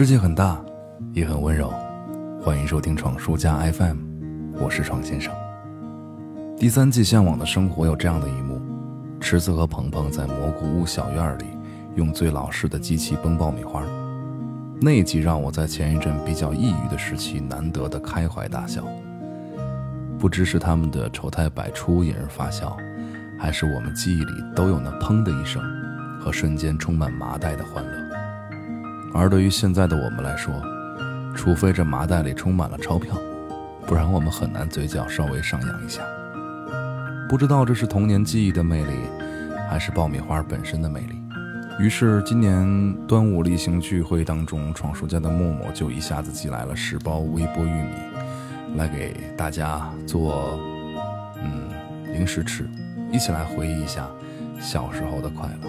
世界很大，也很温柔。欢迎收听闯书家 FM，我是闯先生。第三季《向往的生活》有这样的一幕：池子和鹏鹏在蘑菇屋小院里用最老式的机器崩爆米花。那一集让我在前一阵比较抑郁的时期难得的开怀大笑。不知是他们的丑态百出引人发笑，还是我们记忆里都有那砰的一声和瞬间充满麻袋的欢乐。而对于现在的我们来说，除非这麻袋里充满了钞票，不然我们很难嘴角稍微上扬一下。不知道这是童年记忆的魅力，还是爆米花本身的魅力。于是今年端午例行聚会当中，闯叔家的默默就一下子寄来了十包微波玉米，来给大家做嗯零食吃，一起来回忆一下小时候的快乐。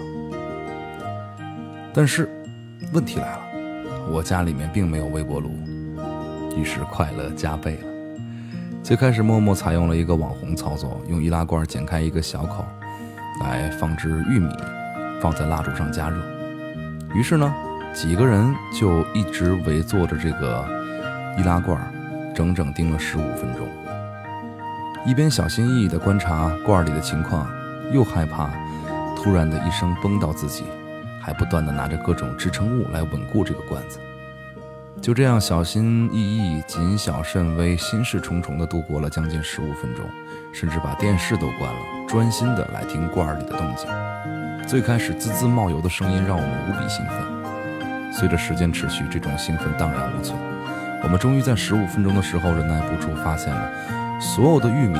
但是。问题来了，我家里面并没有微波炉，于是快乐加倍了。最开始默默采用了一个网红操作，用易拉罐剪开一个小口，来放置玉米，放在蜡烛上加热。于是呢，几个人就一直围坐着这个易拉罐，整整盯了十五分钟，一边小心翼翼地观察罐里的情况，又害怕突然的一声崩到自己。还不断地拿着各种支撑物来稳固这个罐子，就这样小心翼翼、谨小慎微、心事重重地度过了将近十五分钟，甚至把电视都关了，专心地来听罐儿里的动静。最开始滋滋冒油的声音让我们无比兴奋，随着时间持续，这种兴奋荡然无存。我们终于在十五分钟的时候忍耐不住，发现了所有的玉米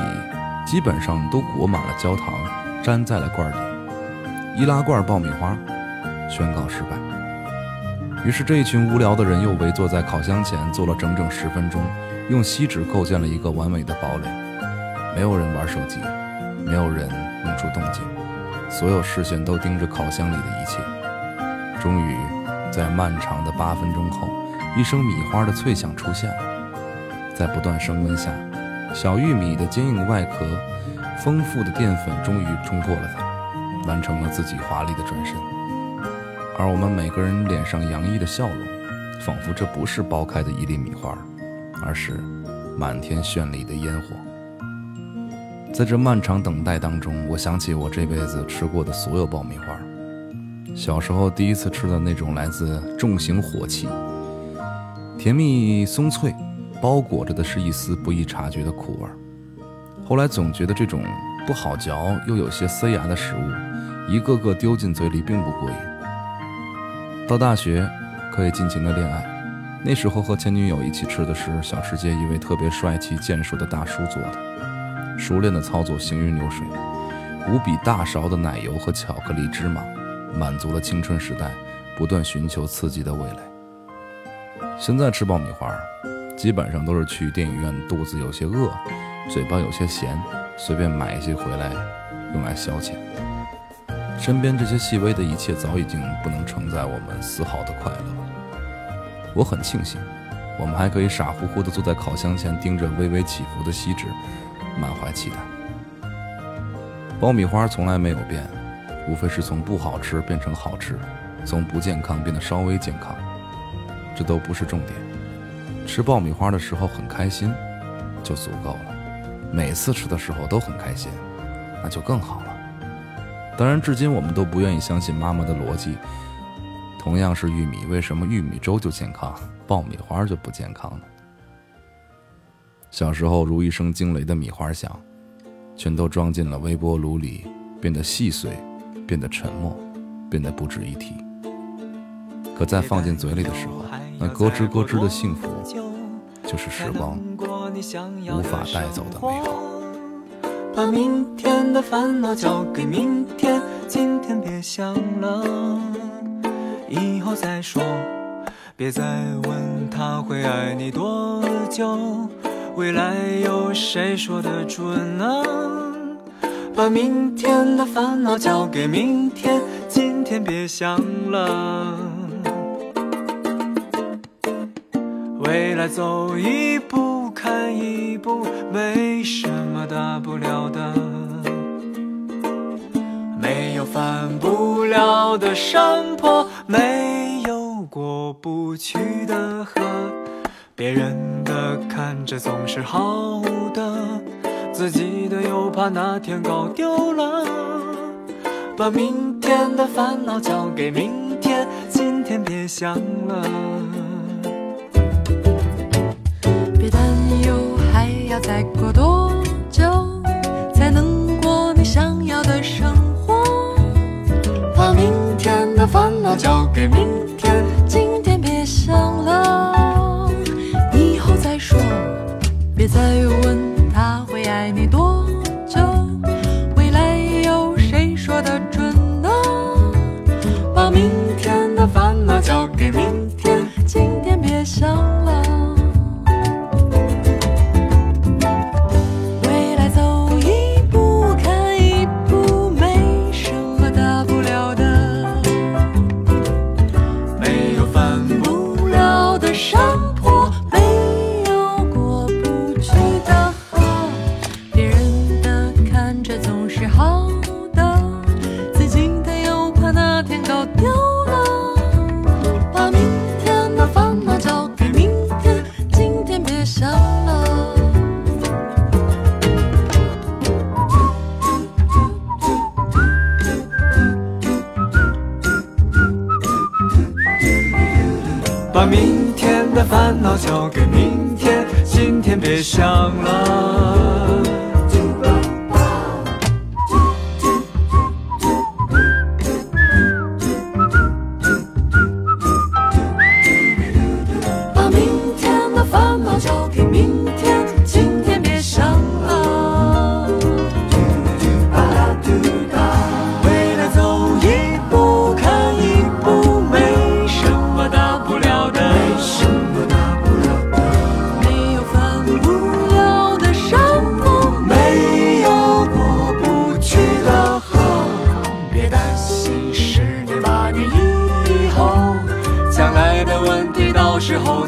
基本上都裹满了焦糖，粘在了罐里。易拉罐爆米花。宣告失败。于是，这一群无聊的人又围坐在烤箱前，坐了整整十分钟，用锡纸构建了一个完美的堡垒。没有人玩手机，没有人弄出动静，所有视线都盯着烤箱里的一切。终于，在漫长的八分钟后，一声米花的脆响出现了。在不断升温下，小玉米的坚硬外壳、丰富的淀粉终于冲破了它，完成了自己华丽的转身。而我们每个人脸上洋溢的笑容，仿佛这不是剥开的一粒米花，而是满天绚丽的烟火。在这漫长等待当中，我想起我这辈子吃过的所有爆米花。小时候第一次吃的那种来自重型火器，甜蜜松脆，包裹着的是一丝不易察觉的苦味。后来总觉得这种不好嚼又有些塞牙的食物，一个个丢进嘴里并不过瘾。到大学，可以尽情的恋爱。那时候和前女友一起吃的是小吃街一位特别帅气健硕的大叔做的，熟练的操作行云流水，无比大勺的奶油和巧克力芝麻，满足了青春时代不断寻求刺激的味蕾。现在吃爆米花，基本上都是去电影院，肚子有些饿，嘴巴有些咸，随便买一些回来，用来消遣。身边这些细微的一切早已经不能承载我们丝毫的快乐。我很庆幸，我们还可以傻乎乎地坐在烤箱前，盯着微微起伏的锡纸，满怀期待。爆米花从来没有变，无非是从不好吃变成好吃，从不健康变得稍微健康，这都不是重点。吃爆米花的时候很开心，就足够了。每次吃的时候都很开心，那就更好了。当然，至今我们都不愿意相信妈妈的逻辑。同样是玉米，为什么玉米粥就健康，爆米花就不健康呢？小时候如一声惊雷的米花响，全都装进了微波炉里，变得细碎，变得沉默，变得不值一提。可在放进嘴里的时候，那咯吱咯吱的幸福，就是时光无法带走的美好。把明天的烦恼交给明天，今天别想了，以后再说。别再问他会爱你多久，未来有谁说得准呢？把明天的烦恼交给明天，今天别想了。未来走一步看一步，没什么大不了的。没有翻不了的山坡，没有过不去的河。别人的看着总是好的，自己的又怕哪天搞丢了。把明天的烦恼交给明天，今天别想了。又，还要再过多久才能过你想要的生活？把明天的烦恼交给明天，今天别想了，以后再说。别再问他会爱你多把明天的烦恼交给明天，今天别想了。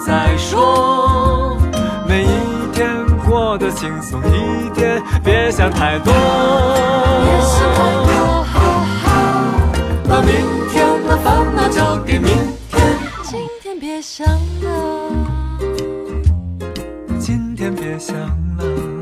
再说每一天过得轻松一点别想太多。别想太多好好把明天的烦恼交给明天。今天别想了今天别想了。